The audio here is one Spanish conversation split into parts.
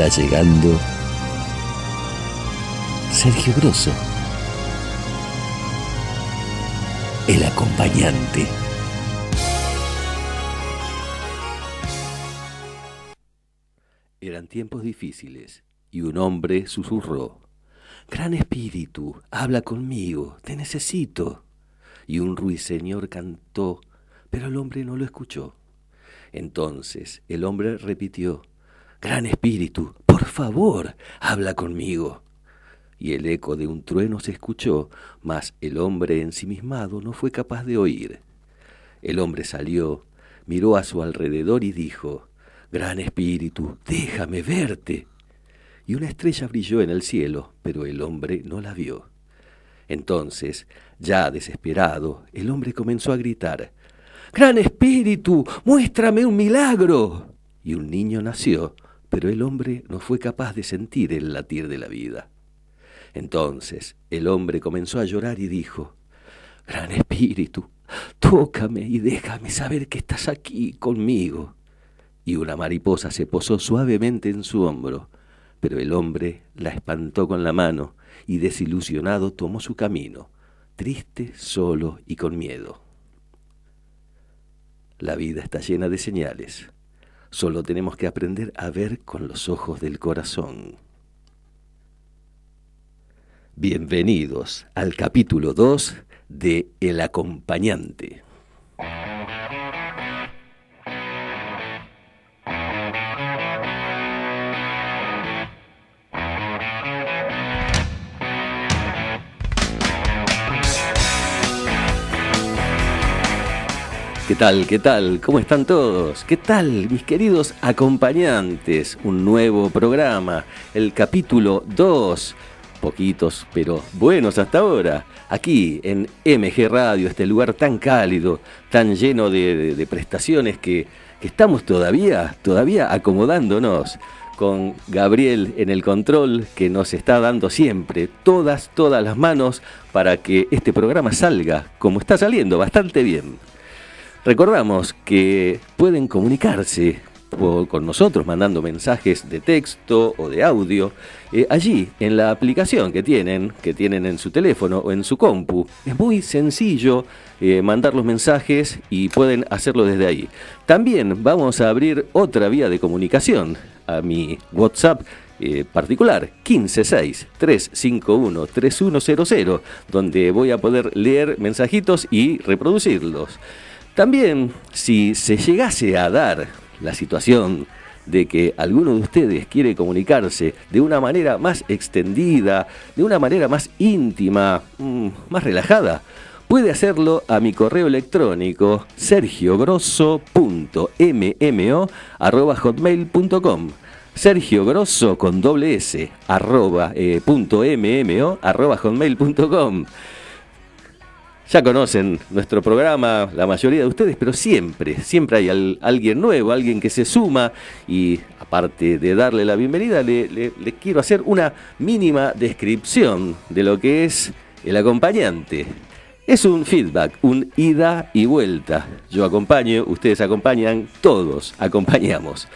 Está llegando Sergio Grosso, el acompañante. Eran tiempos difíciles y un hombre susurró, Gran espíritu, habla conmigo, te necesito. Y un ruiseñor cantó, pero el hombre no lo escuchó. Entonces el hombre repitió, Gran espíritu, por favor, habla conmigo. Y el eco de un trueno se escuchó, mas el hombre ensimismado no fue capaz de oír. El hombre salió, miró a su alrededor y dijo, Gran espíritu, déjame verte. Y una estrella brilló en el cielo, pero el hombre no la vio. Entonces, ya desesperado, el hombre comenzó a gritar, Gran espíritu, muéstrame un milagro. Y un niño nació, pero el hombre no fue capaz de sentir el latir de la vida. Entonces el hombre comenzó a llorar y dijo, Gran espíritu, tócame y déjame saber que estás aquí conmigo y una mariposa se posó suavemente en su hombro, pero el hombre la espantó con la mano y desilusionado tomó su camino, triste, solo y con miedo. La vida está llena de señales. Solo tenemos que aprender a ver con los ojos del corazón. Bienvenidos al capítulo 2 de El acompañante. ¿Qué tal? ¿Qué tal? ¿Cómo están todos? ¿Qué tal, mis queridos acompañantes? Un nuevo programa, el capítulo 2. Poquitos, pero buenos hasta ahora. Aquí en MG Radio, este lugar tan cálido, tan lleno de, prestaciones que, que estamos todavía, todavía acomodándonos con Gabriel en el control que nos está dando siempre todas, todas las manos para que este programa salga como está saliendo, bastante bien. Recordamos que pueden comunicarse con nosotros mandando mensajes de texto o de audio eh, allí en la aplicación que tienen, que tienen en su teléfono o en su compu. Es muy sencillo eh, mandar los mensajes y pueden hacerlo desde ahí. También vamos a abrir otra vía de comunicación a mi WhatsApp eh, particular 156-351-3100, donde voy a poder leer mensajitos y reproducirlos. También, si se llegase a dar la situación de que alguno de ustedes quiere comunicarse de una manera más extendida, de una manera más íntima, mm, más relajada, puede hacerlo a mi correo electrónico sergiogrosso.mmo.hotmail.com Sergio Grosso con doble S arroba, eh, punto mmo arroba ya conocen nuestro programa, la mayoría de ustedes, pero siempre, siempre hay alguien nuevo, alguien que se suma y aparte de darle la bienvenida, le, quiero hacer una mínima descripción de lo que es el acompañante. Es un feedback, un ida y vuelta. Yo acompaño, ustedes acompañan, todos acompañamos.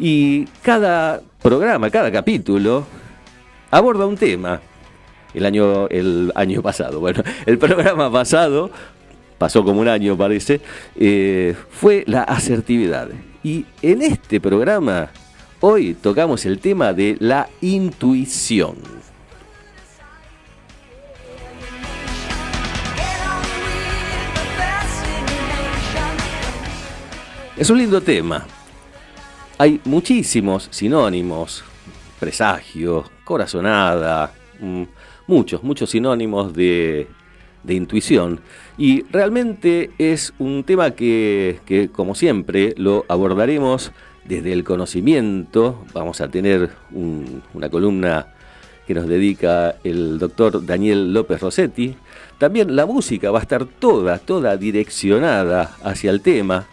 Y cada programa, cada capítulo aborda un tema el año, el año pasado. Bueno, el programa pasado, pasó como un año parece, eh, fue la asertividad. Y en este programa, hoy tocamos el tema de la intuición. Es un lindo tema. Hay muchísimos sinónimos, presagio, corazonada, mm, muchos, muchos sinónimos de, intuición. Y realmente es un tema que, como siempre, lo abordaremos desde el conocimiento. Vamos a tener una columna que nos dedica el doctor Daniel López Rossetti. También la música va a estar toda, toda direccionada hacia el tema.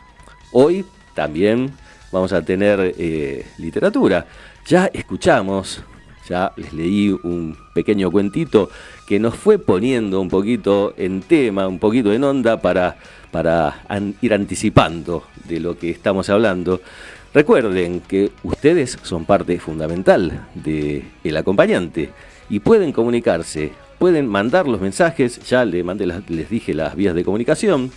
Hoy también vamos a tener eh, literatura. Ya escuchamos ya les leí un pequeño cuentito que nos fue poniendo un poquito en tema, un poquito en onda para, para ir anticipando de lo que estamos hablando. Recuerden que ustedes son parte fundamental del el acompañante y pueden comunicarse, pueden mandar los mensajes, ya les, les dije las vías de comunicación,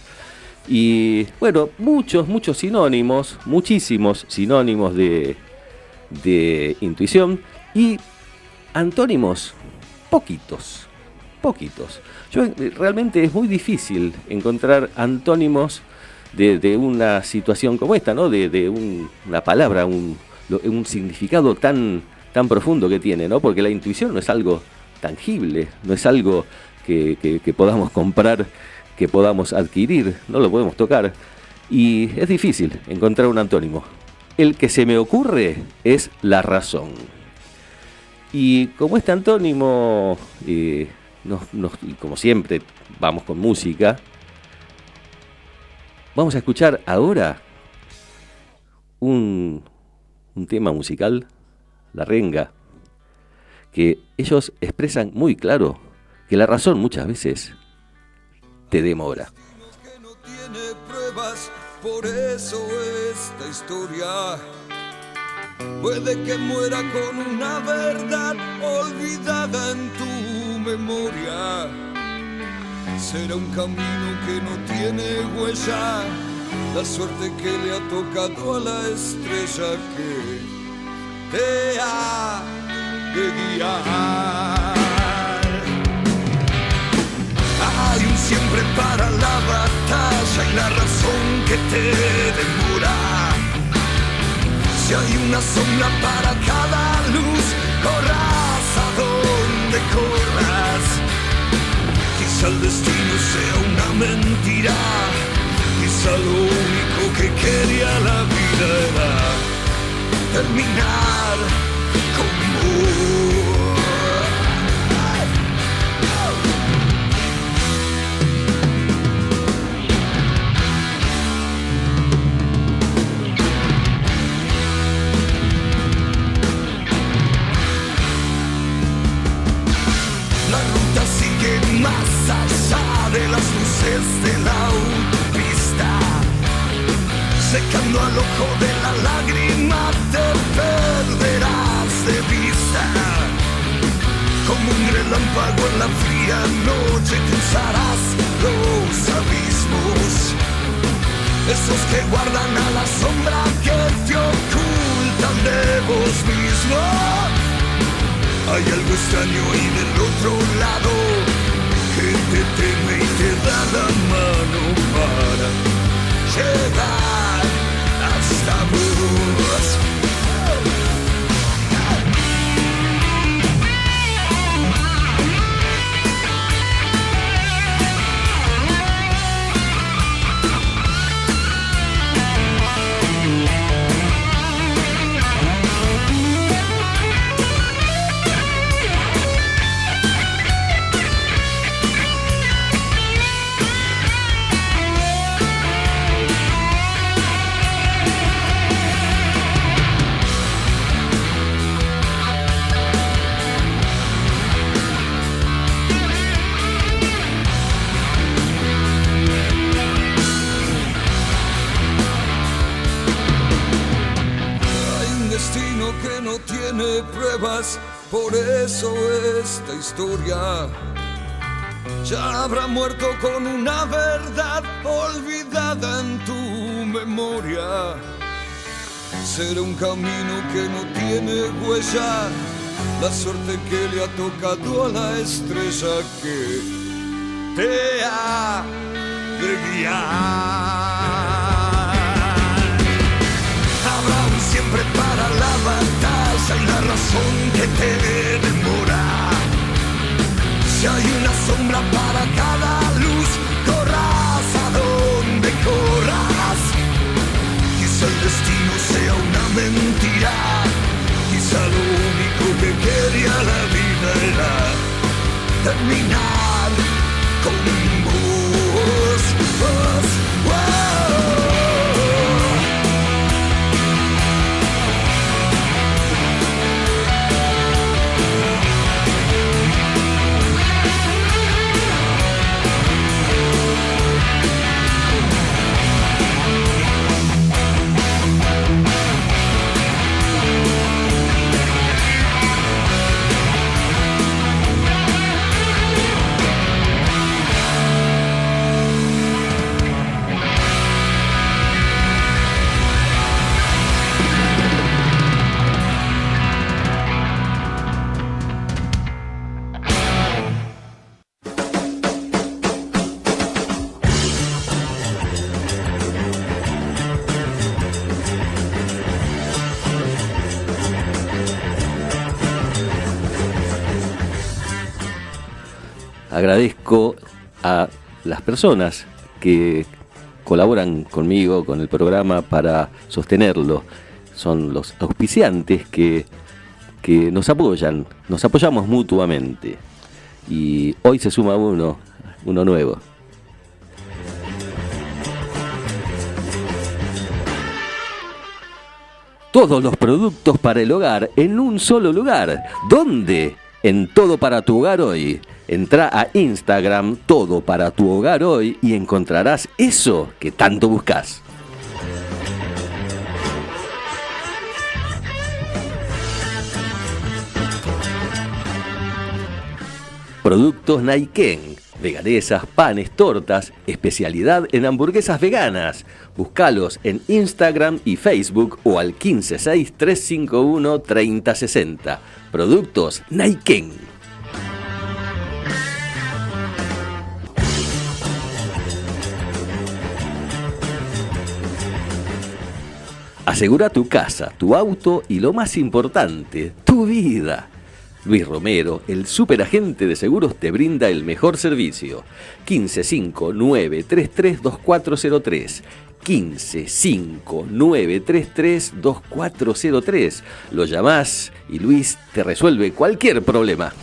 y bueno, muchos, muchos sinónimos, muchísimos sinónimos de, de intuición y antónimos, poquitos, poquitos. Yo, eh, realmente es muy difícil encontrar antónimos de, una situación como esta, ¿no? De, una palabra, un, un, significado tan, tan profundo que tiene, ¿no? Porque la intuición no es algo tangible, no es algo que podamos comprar, que podamos adquirir, no lo podemos tocar. Y es difícil encontrar un antónimo. El que se me ocurre es la razón. Y como este antónimo, eh, como siempre, vamos con música, vamos a escuchar ahora un, un tema musical, La Renga, que ellos expresan muy claro que la razón muchas veces te demora. Por eso esta historia Puede que muera con una verdad olvidada en tu memoria. Será un camino que no tiene huella, la suerte que le ha tocado a la estrella que te ha de guiar. Hay un siempre para la batalla y la razón que te demora si hay una sombra para cada luz, corras a donde corras. Quizá el destino sea una mentira, quizá lo único que quería la vida era terminar como de las luces de la autopista. Secando al ojo de la lágrima te perderás de vista. Como un relámpago en la fría noche cruzarás los abismos. Esos que guardan a la sombra que te ocultan de vos mismo. Hay algo extraño ahí del otro lado que te teme y te da la mano para llegar hasta vos. Esta historia ya habrá muerto con una verdad olvidada en tu memoria. Será un camino que no tiene huella, la suerte que le ha tocado a la estrella que te ha de guiar. siempre para la batalla y la razón que te demora. Si hay una sombra para cada luz, corras a donde corras. Quizá el destino sea una mentira, quizá lo único que quería la vida era terminar con personas que colaboran conmigo, con el programa, para sostenerlo. Son los auspiciantes que, que nos apoyan, nos apoyamos mutuamente. Y hoy se suma uno, uno nuevo. Todos los productos para el hogar en un solo lugar. ¿Dónde? En Todo para tu hogar hoy. Entra a Instagram Todo para tu hogar hoy y encontrarás eso que tanto buscas. Productos Naiken, veganesas, panes, tortas, especialidad en hamburguesas veganas. Búscalos en Instagram y Facebook o al 156-351-3060. Productos Naiken. Asegura tu casa, tu auto y lo más importante, tu vida. Luis Romero, el superagente de seguros, te brinda el mejor servicio. 1559332403. 1559332403. Lo llamás y Luis te resuelve cualquier problema.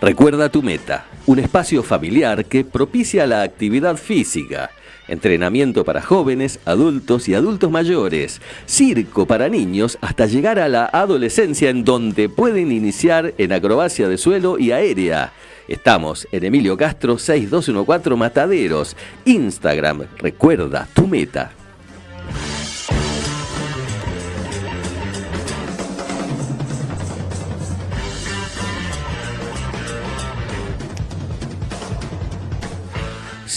Recuerda tu meta, un espacio familiar que propicia la actividad física, entrenamiento para jóvenes, adultos y adultos mayores, circo para niños hasta llegar a la adolescencia en donde pueden iniciar en acrobacia de suelo y aérea. Estamos en Emilio Castro 6214 Mataderos, Instagram, recuerda tu meta.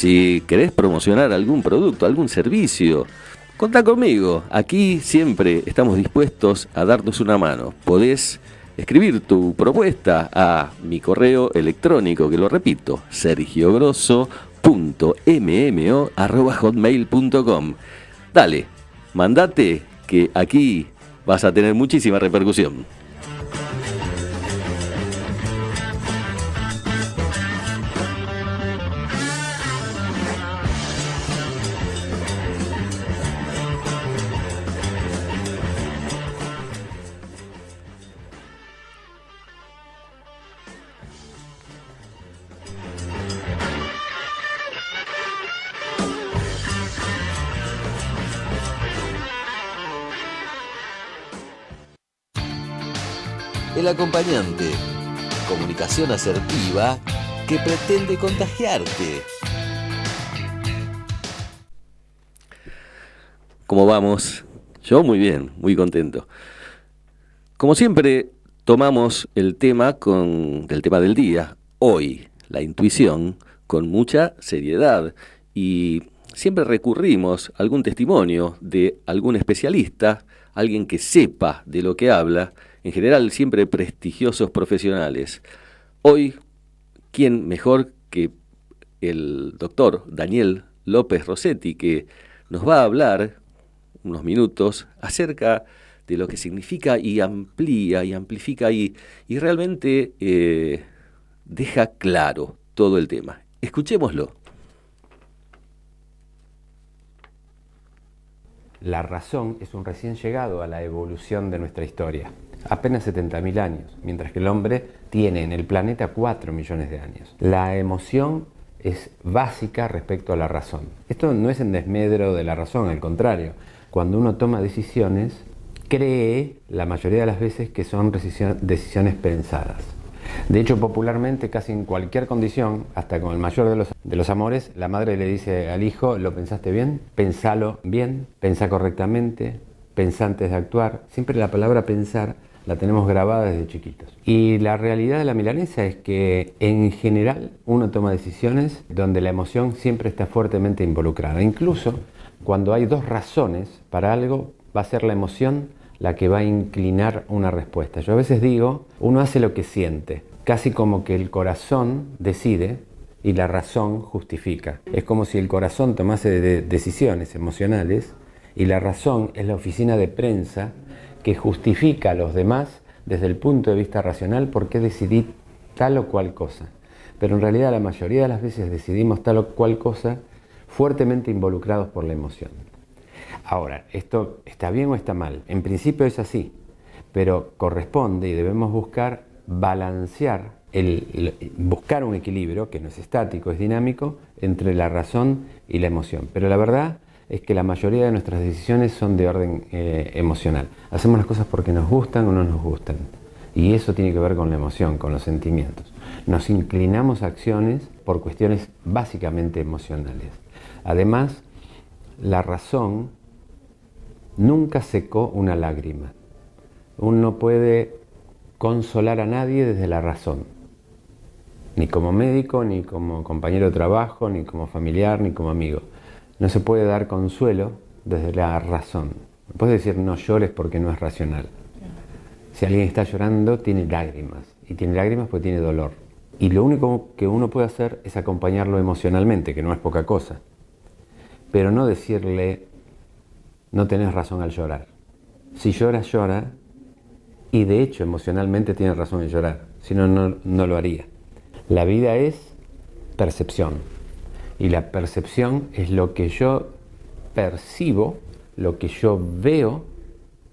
Si querés promocionar algún producto, algún servicio, contá conmigo. Aquí siempre estamos dispuestos a darnos una mano. Podés escribir tu propuesta a mi correo electrónico, que lo repito, sergiogrosso.mmo.hotmail.com. Dale, mandate que aquí vas a tener muchísima repercusión. El acompañante. Comunicación asertiva que pretende contagiarte. ¿Cómo vamos? Yo muy bien, muy contento. Como siempre, tomamos el tema con el tema del día, hoy, la intuición, con mucha seriedad y siempre recurrimos a algún testimonio de algún especialista, alguien que sepa de lo que habla en general siempre prestigiosos profesionales. Hoy, ¿quién mejor que el doctor Daniel López Rossetti, que nos va a hablar unos minutos acerca de lo que significa y amplía y amplifica y, y realmente eh, deja claro todo el tema. Escuchémoslo. La razón es un recién llegado a la evolución de nuestra historia apenas 70.000 años, mientras que el hombre tiene en el planeta 4 millones de años. La emoción es básica respecto a la razón. Esto no es en desmedro de la razón, al contrario. Cuando uno toma decisiones, cree la mayoría de las veces que son decisiones pensadas. De hecho, popularmente, casi en cualquier condición, hasta con el mayor de los, de los amores, la madre le dice al hijo, ¿lo pensaste bien? Pensalo bien, pensá correctamente, pensá antes de actuar. Siempre la palabra pensar la tenemos grabada desde chiquitos. Y la realidad de la milanesa es que en general uno toma decisiones donde la emoción siempre está fuertemente involucrada. Incluso cuando hay dos razones para algo, va a ser la emoción la que va a inclinar una respuesta. Yo a veces digo, uno hace lo que siente, casi como que el corazón decide y la razón justifica. Es como si el corazón tomase decisiones emocionales Y la razón es la oficina de prensa que justifica a los demás desde el punto de vista racional por qué decidí tal o cual cosa. Pero en realidad la mayoría de las veces decidimos tal o cual cosa fuertemente involucrados por la emoción. Ahora, ¿esto está bien o está mal? En principio es así, pero corresponde y debemos buscar balancear, el, buscar un equilibrio que no es estático, es dinámico, entre la razón y la emoción. Pero la verdad es que la mayoría de nuestras decisiones son de orden eh, emocional. Hacemos las cosas porque nos gustan o no nos gustan. Y eso tiene que ver con la emoción, con los sentimientos. Nos inclinamos a acciones por cuestiones básicamente emocionales. Además, la razón nunca secó una lágrima. Uno no puede consolar a nadie desde la razón, ni como médico, ni como compañero de trabajo, ni como familiar, ni como amigo. No se puede dar consuelo desde la razón. No puedes decir no llores porque no es racional. Si alguien está llorando, tiene lágrimas. Y tiene lágrimas porque tiene dolor. Y lo único que uno puede hacer es acompañarlo emocionalmente, que no es poca cosa. Pero no decirle, no tenés razón al llorar. Si llora, llora. Y de hecho, emocionalmente tiene razón en llorar. Si no, no lo haría. La vida es percepción. Y la percepción es lo que yo percibo, lo que yo veo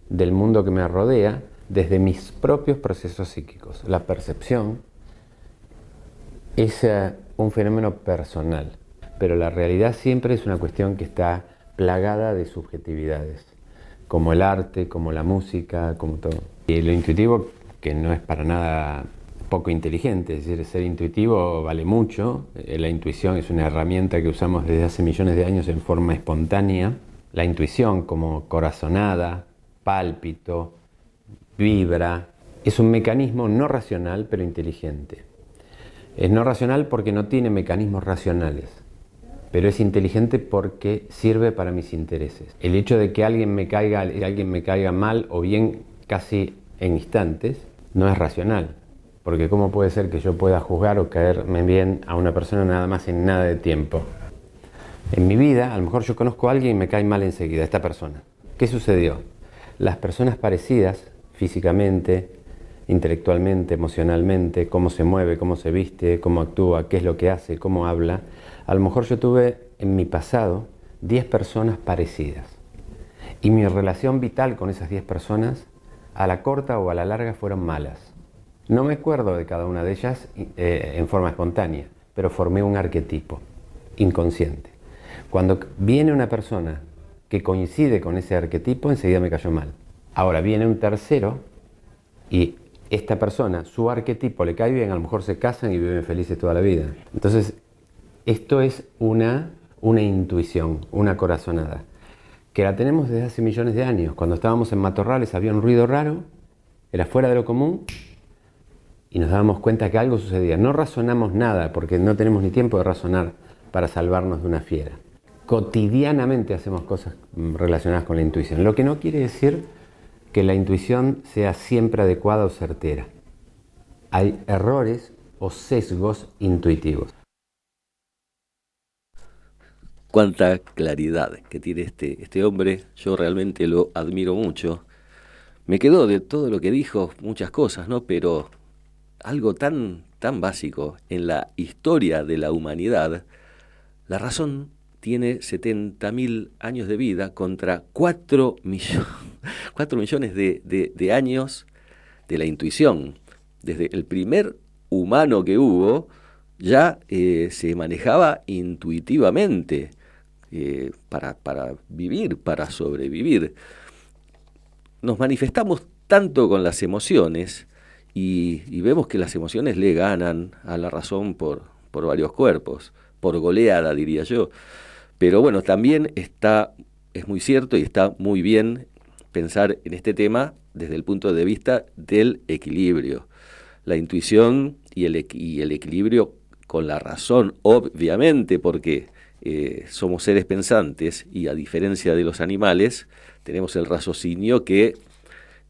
del mundo que me rodea desde mis propios procesos psíquicos. La percepción es eh, un fenómeno personal, pero la realidad siempre es una cuestión que está plagada de subjetividades, como el arte, como la música, como todo. Y lo intuitivo, que no es para nada poco inteligente, es decir, ser intuitivo vale mucho, eh, la intuición es una herramienta que usamos desde hace millones de años en forma espontánea, la intuición como corazonada, pálpito, vibra. Es un mecanismo no racional, pero inteligente. Es no racional porque no tiene mecanismos racionales, pero es inteligente porque sirve para mis intereses. El hecho de que alguien me caiga, alguien me caiga mal o bien casi en instantes, no es racional. Porque ¿cómo puede ser que yo pueda juzgar o caerme bien a una persona nada más en nada de tiempo? En mi vida, a lo mejor yo conozco a alguien y me cae mal enseguida, esta persona. ¿Qué sucedió? Las personas parecidas físicamente, intelectualmente, emocionalmente, cómo se mueve, cómo se viste, cómo actúa, qué es lo que hace, cómo habla. A lo mejor yo tuve en mi pasado 10 personas parecidas. Y mi relación vital con esas 10 personas, a la corta o a la larga, fueron malas. No me acuerdo de cada una de ellas eh, en forma espontánea, pero formé un arquetipo inconsciente. Cuando viene una persona que coincide con ese arquetipo, enseguida me cayó mal. Ahora viene un tercero y esta persona, su arquetipo le cae bien, a lo mejor se casan y viven felices toda la vida. Entonces, esto es una, una intuición, una corazonada, que la tenemos desde hace millones de años. Cuando estábamos en matorrales había un ruido raro, era fuera de lo común, y nos dábamos cuenta que algo sucedía. No razonamos nada, porque no tenemos ni tiempo de razonar para salvarnos de una fiera. Cotidianamente hacemos cosas relacionadas con la intuición, lo que no quiere decir que la intuición sea siempre adecuada o certera. Hay errores o sesgos intuitivos. Cuánta claridad que tiene este, este hombre, yo realmente lo admiro mucho. Me quedó de todo lo que dijo muchas cosas, ¿no? Pero algo tan, tan básico en la historia de la humanidad, la razón tiene 70.000 años de vida contra 4, millones de, años de la intuición. Desde el primer humano que hubo, ya eh, se manejaba intuitivamente eh, para, para vivir, para sobrevivir. Nos manifestamos tanto con las emociones y, vemos que las emociones le ganan a la razón por, por varios cuerpos, por goleada diría yo. Pero bueno, también está, es muy cierto y está muy bien pensar en este tema desde el punto de vista del equilibrio. La intuición y el, y el equilibrio con la razón, obviamente, porque eh, somos seres pensantes y a diferencia de los animales, tenemos el raciocinio que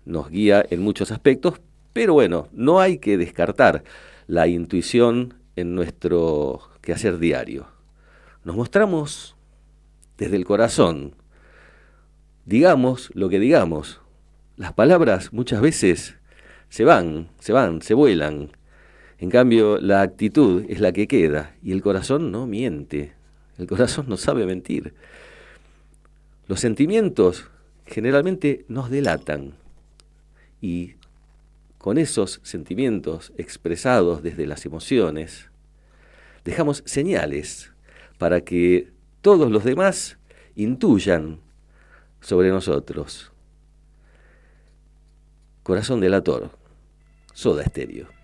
nos guía en muchos aspectos, pero bueno, no hay que descartar la intuición en nuestro quehacer diario. Nos mostramos desde el corazón, digamos lo que digamos. Las palabras muchas veces se van, se van, se vuelan. En cambio, la actitud es la que queda y el corazón no miente. El corazón no sabe mentir. Los sentimientos generalmente nos delatan y con esos sentimientos expresados desde las emociones, dejamos señales para que todos los demás intuyan sobre nosotros. Corazón delator, soda estéreo.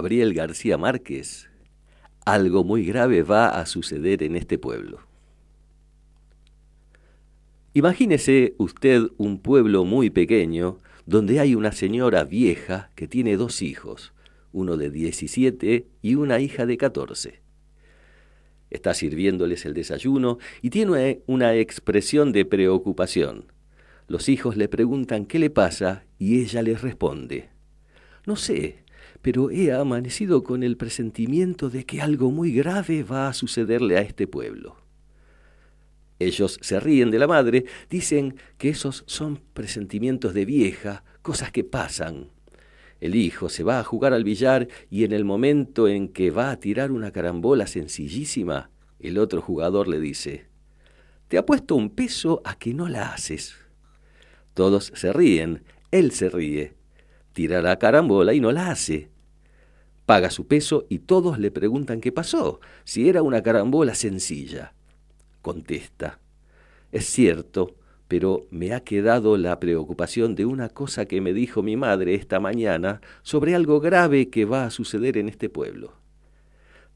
Gabriel García Márquez, algo muy grave va a suceder en este pueblo. Imagínese usted un pueblo muy pequeño donde hay una señora vieja que tiene dos hijos, uno de 17 y una hija de 14. Está sirviéndoles el desayuno y tiene una expresión de preocupación. Los hijos le preguntan qué le pasa y ella les responde, no sé, pero he amanecido con el presentimiento de que algo muy grave va a sucederle a este pueblo. Ellos se ríen de la madre, dicen que esos son presentimientos de vieja, cosas que pasan. El hijo se va a jugar al billar y en el momento en que va a tirar una carambola sencillísima, el otro jugador le dice, Te apuesto un peso a que no la haces. Todos se ríen, él se ríe, tira la carambola y no la hace. Paga su peso y todos le preguntan qué pasó, si era una carambola sencilla contesta. Es cierto, pero me ha quedado la preocupación de una cosa que me dijo mi madre esta mañana sobre algo grave que va a suceder en este pueblo.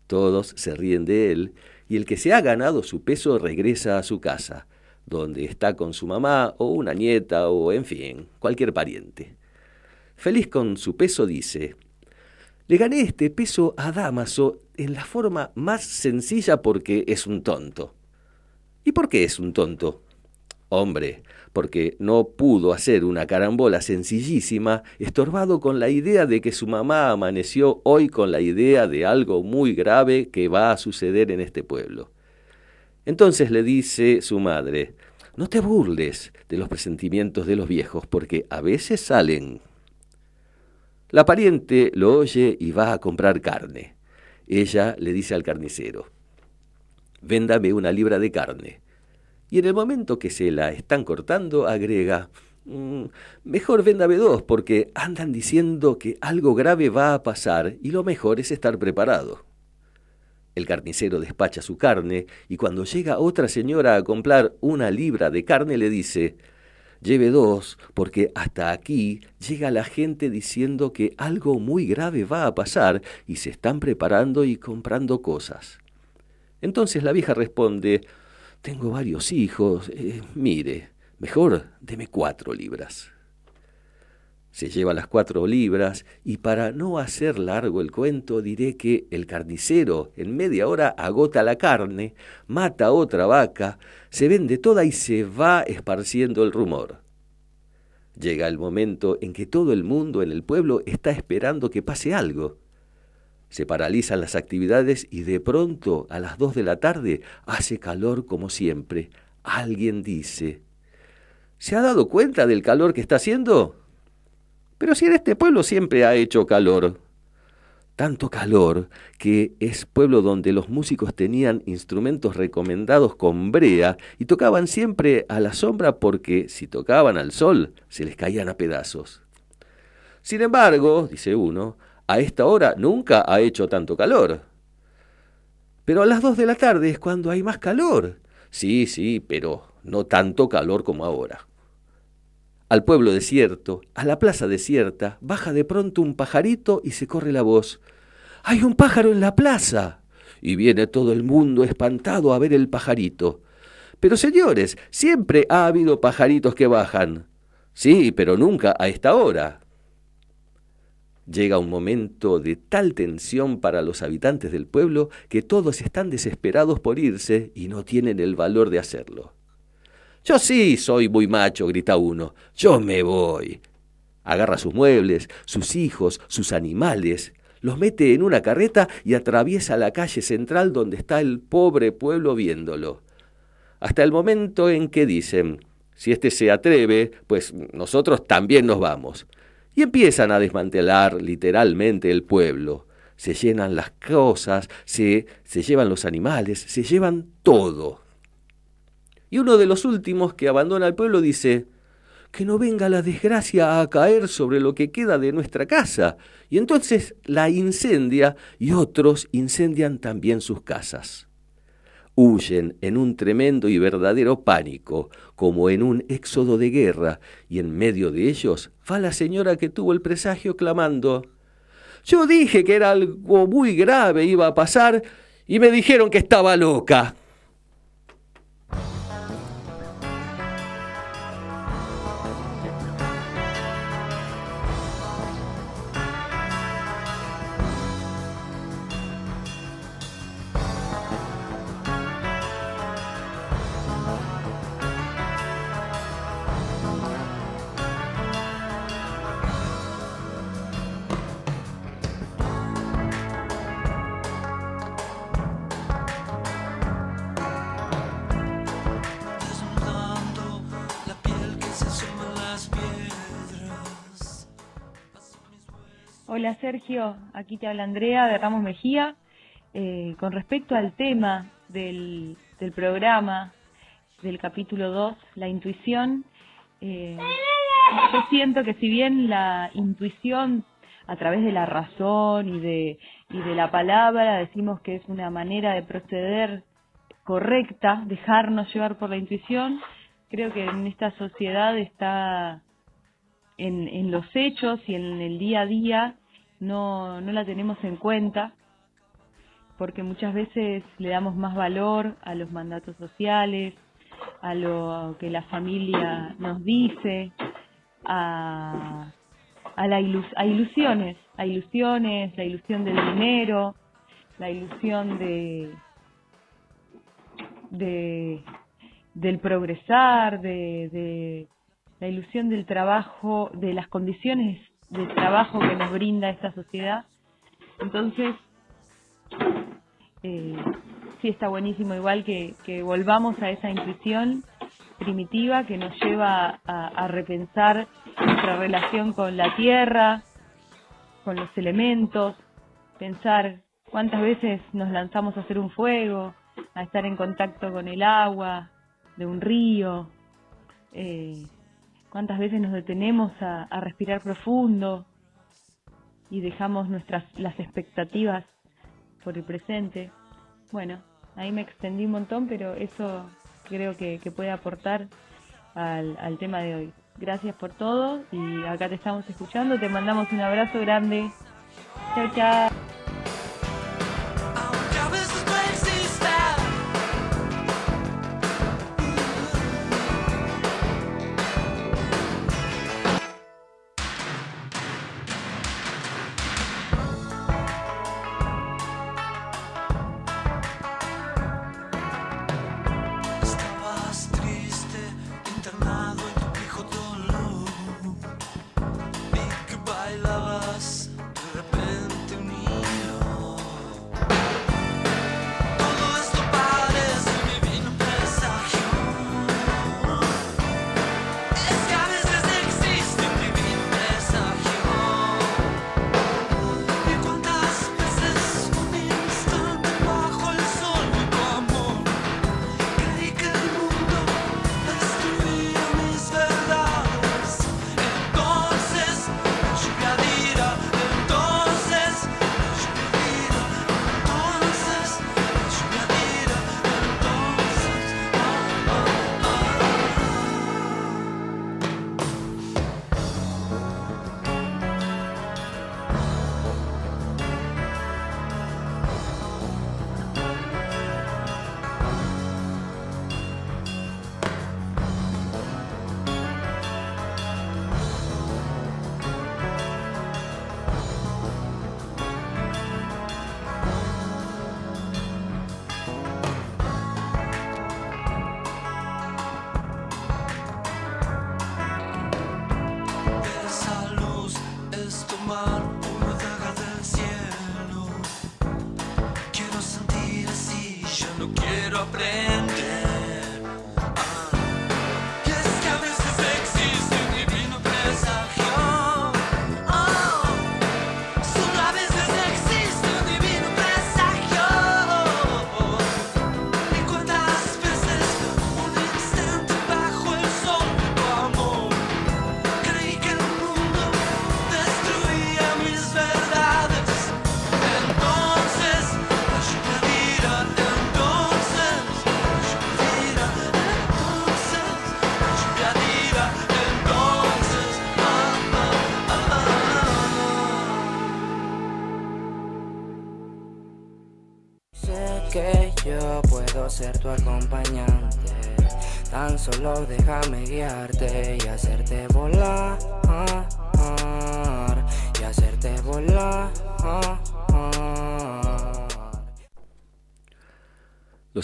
Todos se ríen de él y el que se ha ganado su peso regresa a su casa, donde está con su mamá o una nieta o, en fin, cualquier pariente. Feliz con su peso dice, le gané este peso a Damaso en la forma más sencilla porque es un tonto. ¿Y por qué es un tonto? Hombre, porque no pudo hacer una carambola sencillísima, estorbado con la idea de que su mamá amaneció hoy con la idea de algo muy grave que va a suceder en este pueblo. Entonces le dice su madre, no te burles de los presentimientos de los viejos, porque a veces salen. La pariente lo oye y va a comprar carne. Ella le dice al carnicero, véndame una libra de carne. Y en el momento que se la están cortando, agrega, mm, mejor véndame dos, porque andan diciendo que algo grave va a pasar y lo mejor es estar preparado. El carnicero despacha su carne y cuando llega otra señora a comprar una libra de carne le dice, lleve dos, porque hasta aquí llega la gente diciendo que algo muy grave va a pasar y se están preparando y comprando cosas. Entonces la vieja responde, tengo varios hijos, eh, mire, mejor deme cuatro libras. Se lleva las cuatro libras y para no hacer largo el cuento diré que el carnicero en media hora agota la carne, mata otra vaca, se vende toda y se va esparciendo el rumor. Llega el momento en que todo el mundo en el pueblo está esperando que pase algo. Se paralizan las actividades y de pronto, a las dos de la tarde, hace calor como siempre. Alguien dice, ¿se ha dado cuenta del calor que está haciendo? Pero si en este pueblo siempre ha hecho calor. Tanto calor que es pueblo donde los músicos tenían instrumentos recomendados con brea y tocaban siempre a la sombra porque si tocaban al sol se les caían a pedazos. Sin embargo, dice uno, a esta hora nunca ha hecho tanto calor. Pero a las dos de la tarde es cuando hay más calor. Sí, sí, pero no tanto calor como ahora. Al pueblo desierto, a la plaza desierta, baja de pronto un pajarito y se corre la voz. ¡Hay un pájaro en la plaza! Y viene todo el mundo espantado a ver el pajarito. Pero señores, siempre ha habido pajaritos que bajan. Sí, pero nunca a esta hora. Llega un momento de tal tensión para los habitantes del pueblo que todos están desesperados por irse y no tienen el valor de hacerlo. Yo sí soy muy macho, grita uno. Yo me voy. Agarra sus muebles, sus hijos, sus animales, los mete en una carreta y atraviesa la calle central donde está el pobre pueblo viéndolo. Hasta el momento en que dicen, si éste se atreve, pues nosotros también nos vamos y empiezan a desmantelar literalmente el pueblo. Se llenan las cosas, se, se llevan los animales, se llevan todo. Y uno de los últimos que abandona el pueblo dice, que no venga la desgracia a caer sobre lo que queda de nuestra casa. Y entonces la incendia y otros incendian también sus casas huyen en un tremendo y verdadero pánico, como en un éxodo de guerra, y en medio de ellos va la señora que tuvo el presagio clamando Yo dije que era algo muy grave iba a pasar y me dijeron que estaba loca. Aquí te habla Andrea de Ramos Mejía. Eh, con respecto al tema del, del, programa, del capítulo 2, la intuición, eh, yo siento que si bien la intuición a través de la razón y de, y de la palabra decimos que es una manera de proceder correcta, dejarnos llevar por la intuición, creo que en esta sociedad está en, en los hechos y en el día a día no, no la tenemos en cuenta porque muchas veces le damos más valor a los mandatos sociales, a lo que la familia nos dice, a, a, la a ilusiones, a ilusiones, la ilusión del dinero, la ilusión de, de del progresar, de, de la ilusión del trabajo, de las condiciones de trabajo que nos brinda esta sociedad. Entonces, eh, sí está buenísimo igual que, volvamos a esa intuición primitiva que nos lleva a, a repensar nuestra relación con la tierra, con los elementos, pensar cuántas veces nos lanzamos a hacer un fuego, a estar en contacto con el agua de un río, eh, cuántas veces nos detenemos a, respirar profundo y dejamos nuestras las expectativas por el presente. Bueno, ahí me extendí un montón, pero eso creo que, que puede aportar al, al tema de hoy. Gracias por todo y acá te estamos escuchando. Te mandamos un abrazo grande. Chao, chao.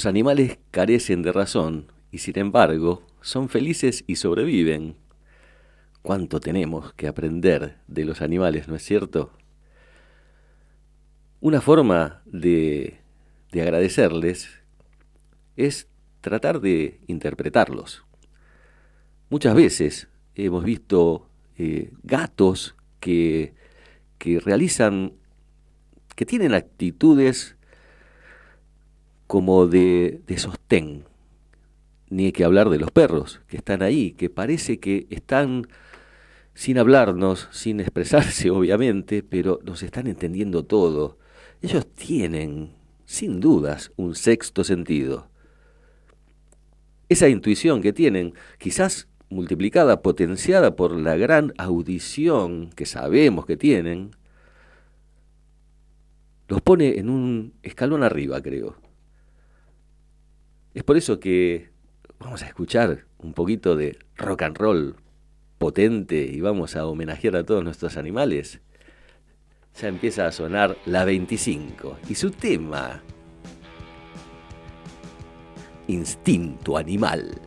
Los animales carecen de razón y sin embargo son felices y sobreviven. ¿Cuánto tenemos que aprender de los animales, no es cierto? Una forma de, de agradecerles es tratar de interpretarlos. Muchas veces hemos visto eh, gatos que, que realizan, que tienen actitudes como de, sostén, ni hay que hablar de los perros que están ahí, que parece que están sin hablarnos, sin expresarse obviamente, pero nos están entendiendo todo. Ellos tienen, sin dudas, un sexto sentido. Esa intuición que tienen, quizás multiplicada, potenciada por la gran audición que sabemos que tienen, los pone en un escalón arriba, creo. Es por eso que vamos a escuchar un poquito de rock and roll potente y vamos a homenajear a todos nuestros animales. Ya empieza a sonar la 25 y su tema, Instinto Animal.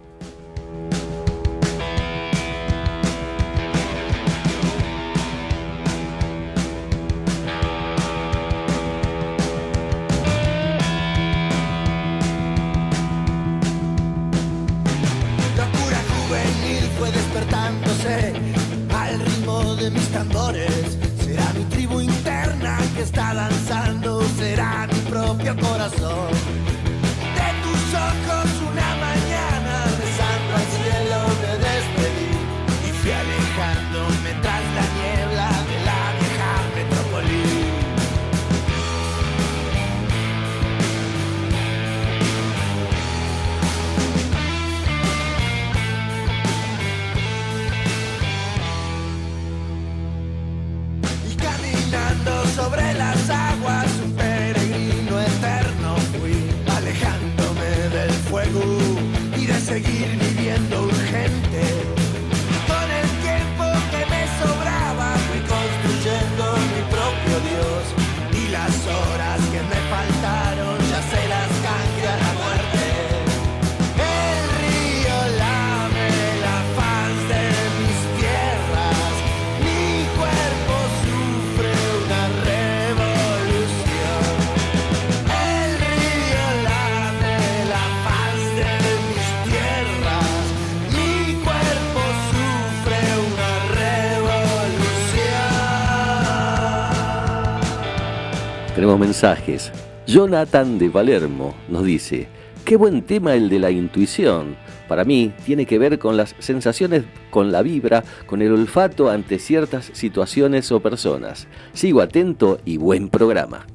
Mensajes. Jonathan de Palermo nos dice, qué buen tema el de la intuición. Para mí tiene que ver con las sensaciones, con la vibra, con el olfato ante ciertas situaciones o personas. Sigo atento y buen programa.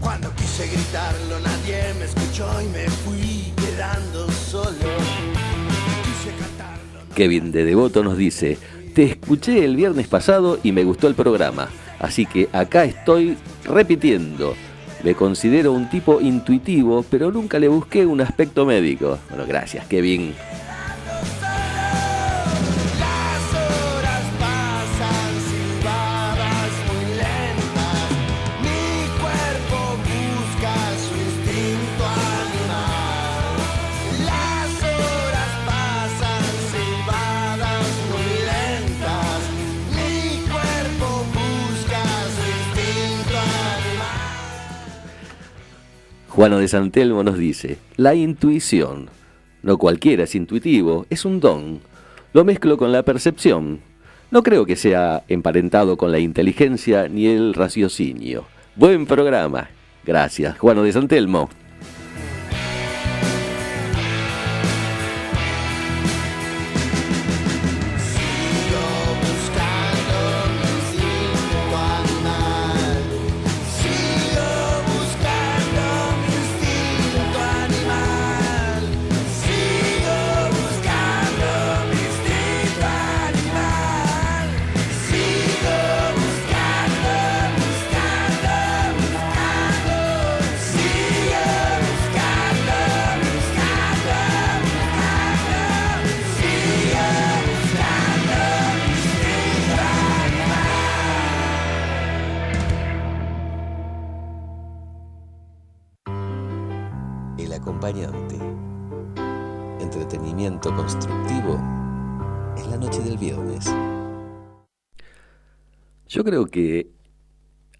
Cuando quise gritarlo nadie me escuchó y me fui quedando solo. Kevin de Devoto nos dice, te escuché el viernes pasado y me gustó el programa, así que acá estoy repitiendo. Me considero un tipo intuitivo, pero nunca le busqué un aspecto médico. Bueno, gracias, Kevin. Juano de Santelmo nos dice, la intuición. No cualquiera es intuitivo, es un don. Lo mezclo con la percepción. No creo que sea emparentado con la inteligencia ni el raciocinio. Buen programa. Gracias, Juano de Santelmo. Yo creo que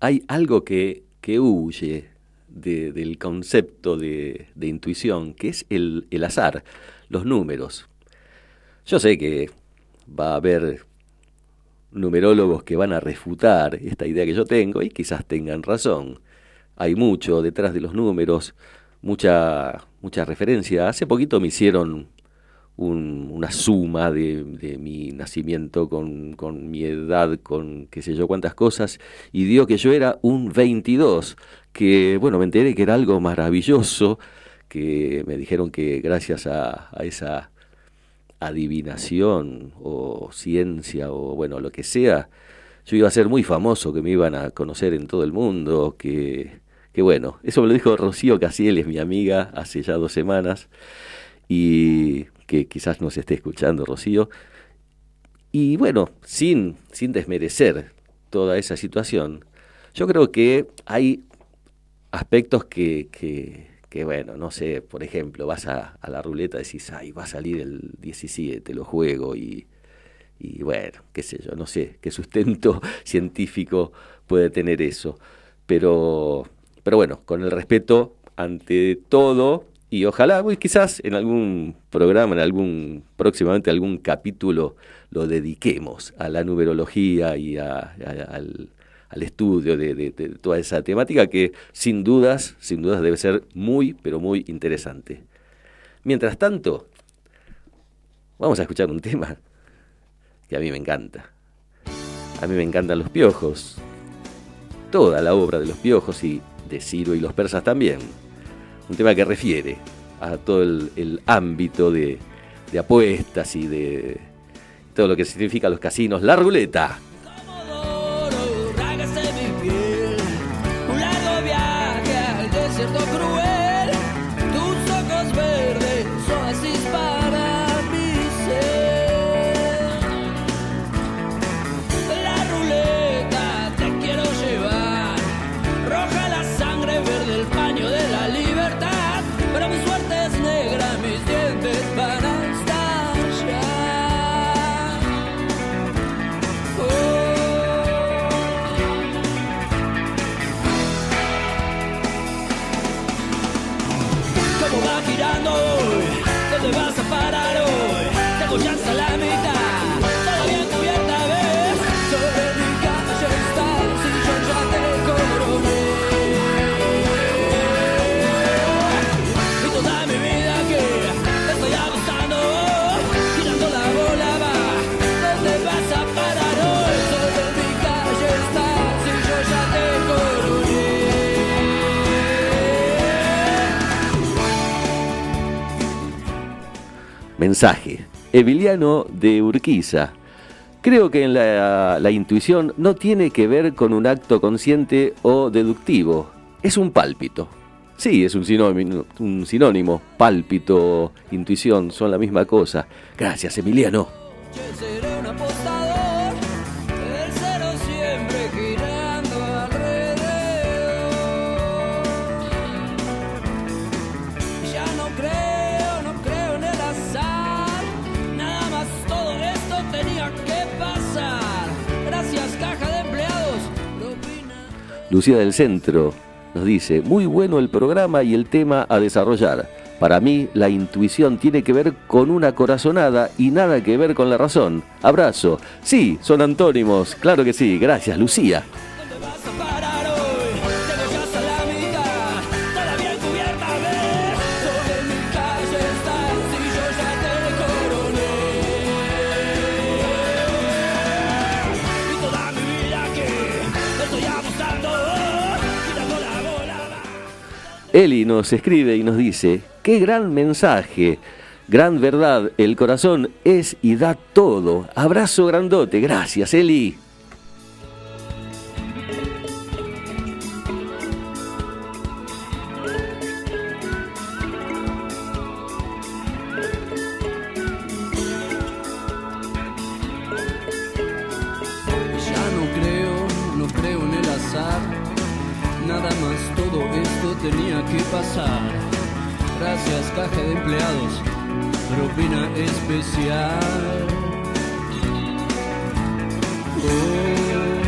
hay algo que, que huye del concepto de, intuición, que es el, el azar, los números. Yo sé que va a haber numerólogos que van a refutar esta idea que yo tengo y quizás tengan razón. Hay mucho detrás de los números, mucha, mucha referencia. Hace poquito me hicieron una suma de, mi nacimiento con, mi edad, con qué sé yo cuántas cosas, y dio que yo era un 22, que bueno, me enteré que era algo maravilloso, que me dijeron que gracias a, esa adivinación o ciencia o bueno, lo que sea, yo iba a ser muy famoso, que me iban a conocer en todo el mundo, que, que bueno, eso me lo dijo Rocío Casiel, mi amiga, hace ya dos semanas, y que quizás nos esté escuchando Rocío. Y bueno, sin, sin desmerecer toda esa situación, yo creo que hay aspectos que, que, bueno, no sé, por ejemplo, vas a, la ruleta y decís, ay, va a salir el 17, lo juego y, y bueno, qué sé yo, no sé qué sustento científico puede tener eso. Pero, pero bueno, con el respeto ante todo y ojalá, pues, quizás en algún programa, en algún, próximamente algún capítulo lo dediquemos a la numerología y a, al al estudio de, toda esa temática que sin dudas, sin dudas debe ser muy, pero muy interesante. Mientras tanto, vamos a escuchar un tema que a mí me encanta. A mí me encantan los piojos, toda la obra de los piojos y de Ciro y los persas también. Un tema que refiere a todo el, ámbito de, apuestas y de todo lo que significa los casinos, la ruleta. Mensaje. Emiliano de Urquiza. Creo que en la, intuición no tiene que ver con un acto consciente o deductivo, es un pálpito. Sí, es un sinónimo, un sinónimo, pálpito, intuición, son la misma cosa. Gracias, Emiliano. Lucía del Centro nos dice, muy bueno el programa y el tema a desarrollar. Para mí la intuición tiene que ver con una corazonada y nada que ver con la razón. Abrazo. Sí, son antónimos. Claro que sí. Gracias, Lucía. Eli nos escribe y nos dice, qué gran mensaje, gran verdad, el corazón es y da todo. Abrazo grandote, gracias Eli. Gracias, caja de empleados. Propina especial. Eh.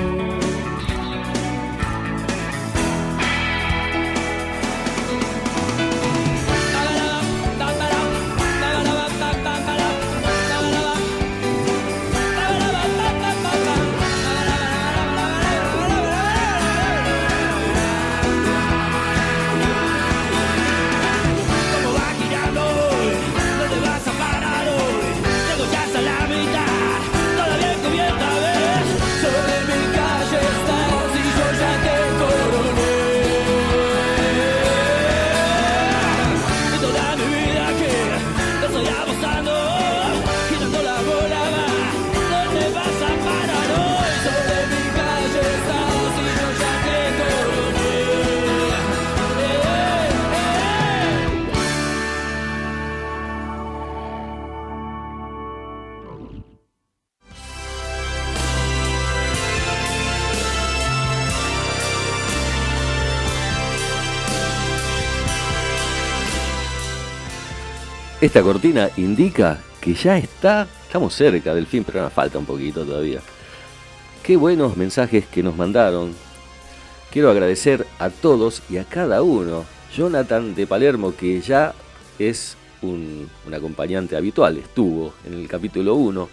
Esta cortina indica que ya está, estamos cerca del fin, pero nos falta un poquito todavía. Qué buenos mensajes que nos mandaron. Quiero agradecer a todos y a cada uno. Jonathan de Palermo, que ya es un, acompañante habitual, estuvo en el capítulo 1.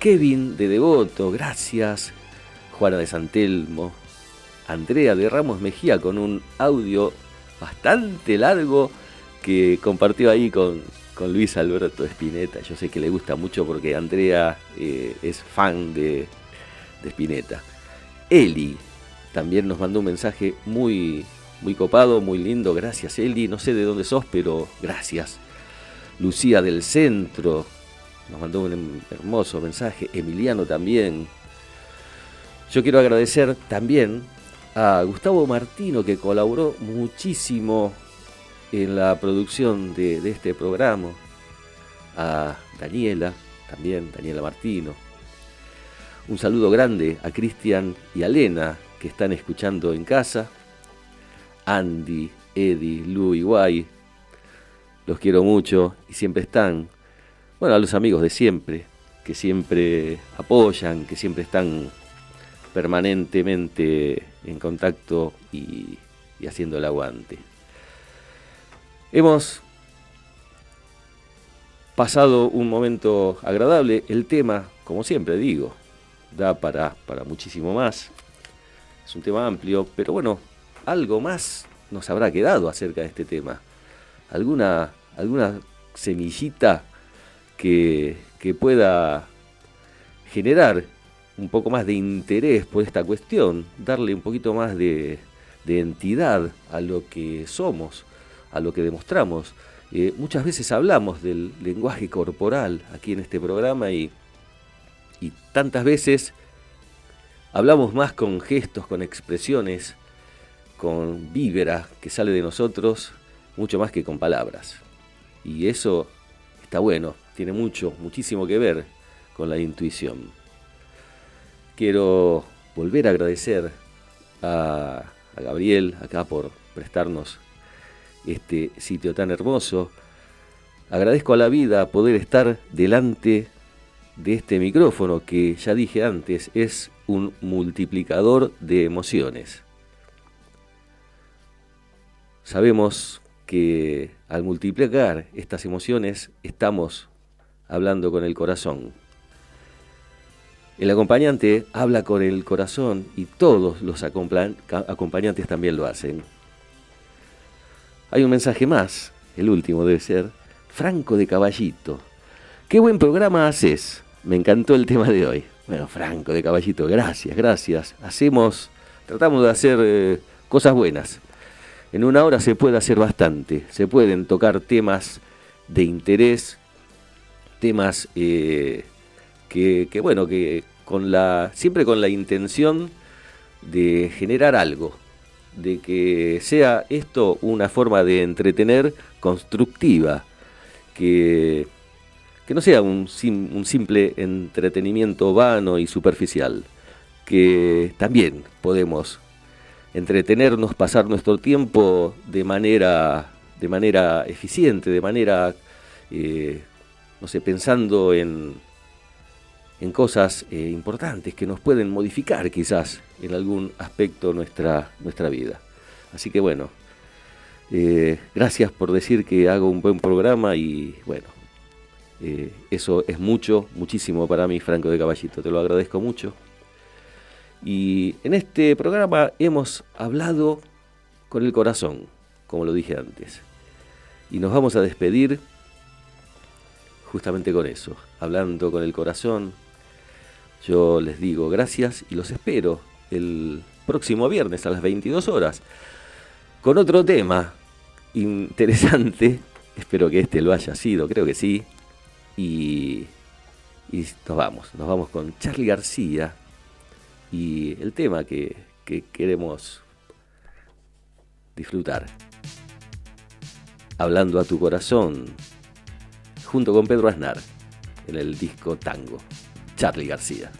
Kevin de Devoto, gracias. Juana de Santelmo. Andrea de Ramos Mejía con un audio bastante largo que compartió ahí con, con Luis Alberto Spinetta. Yo sé que le gusta mucho porque Andrea eh, es fan de, de Spinetta. Eli también nos mandó un mensaje muy, muy copado, muy lindo. Gracias, Eli. No sé de dónde sos, pero gracias. Lucía del Centro nos mandó un hermoso mensaje. Emiliano también. Yo quiero agradecer también a Gustavo Martino que colaboró muchísimo en la producción de, este programa, a Daniela, también Daniela Martino. Un saludo grande a Cristian y a Lena que están escuchando en casa. Andy, Eddie, Lu y Guay. Los quiero mucho y siempre están. Bueno, a los amigos de siempre, que siempre apoyan, que siempre están permanentemente en contacto y, y haciendo el aguante. Hemos pasado un momento agradable. El tema, como siempre digo, da para, para muchísimo más. Es un tema amplio, pero bueno, algo más nos habrá quedado acerca de este tema. Alguna, alguna semillita que, que pueda generar un poco más de interés por esta cuestión, darle un poquito más de, de entidad a lo que somos a lo que demostramos. Eh, muchas veces hablamos del lenguaje corporal aquí en este programa y, y tantas veces hablamos más con gestos, con expresiones, con víveras que sale de nosotros, mucho más que con palabras. Y eso está bueno, tiene mucho, muchísimo que ver con la intuición. Quiero volver a agradecer a Gabriel acá por prestarnos este sitio tan hermoso. Agradezco a la vida poder estar delante de este micrófono que ya dije antes es un multiplicador de emociones. Sabemos que al multiplicar estas emociones estamos hablando con el corazón. El acompañante habla con el corazón y todos los acompañantes también lo hacen. Hay un mensaje más, el último debe ser. Franco de Caballito. Qué buen programa haces. Me encantó el tema de hoy. Bueno, Franco de Caballito, gracias, gracias. Hacemos, tratamos de hacer eh, cosas buenas. En una hora se puede hacer bastante. Se pueden tocar temas de interés, temas eh, que, que, bueno, que con la, siempre con la intención de generar algo, de que sea esto una forma de entretener constructiva, que, que no sea un, un simple entretenimiento vano y superficial, que también podemos entretenernos, pasar nuestro tiempo de manera, de manera eficiente, de manera, eh, no sé, pensando en, en cosas eh, importantes que nos pueden modificar quizás en algún aspecto nuestra, nuestra vida. Así que bueno, eh, gracias por decir que hago un buen programa y bueno, eh, eso es mucho, muchísimo para mí, Franco de Caballito, te lo agradezco mucho. Y en este programa hemos hablado con el corazón, como lo dije antes. Y nos vamos a despedir justamente con eso, hablando con el corazón. Yo les digo gracias y los espero el próximo viernes a las 22 horas con otro tema interesante. Espero que este lo haya sido, creo que sí. Y, nos vamos, nos vamos con Charlie García y el tema que, que queremos disfrutar. Hablando a tu corazón, junto con Pedro Aznar, en el disco Tango, Charlie García.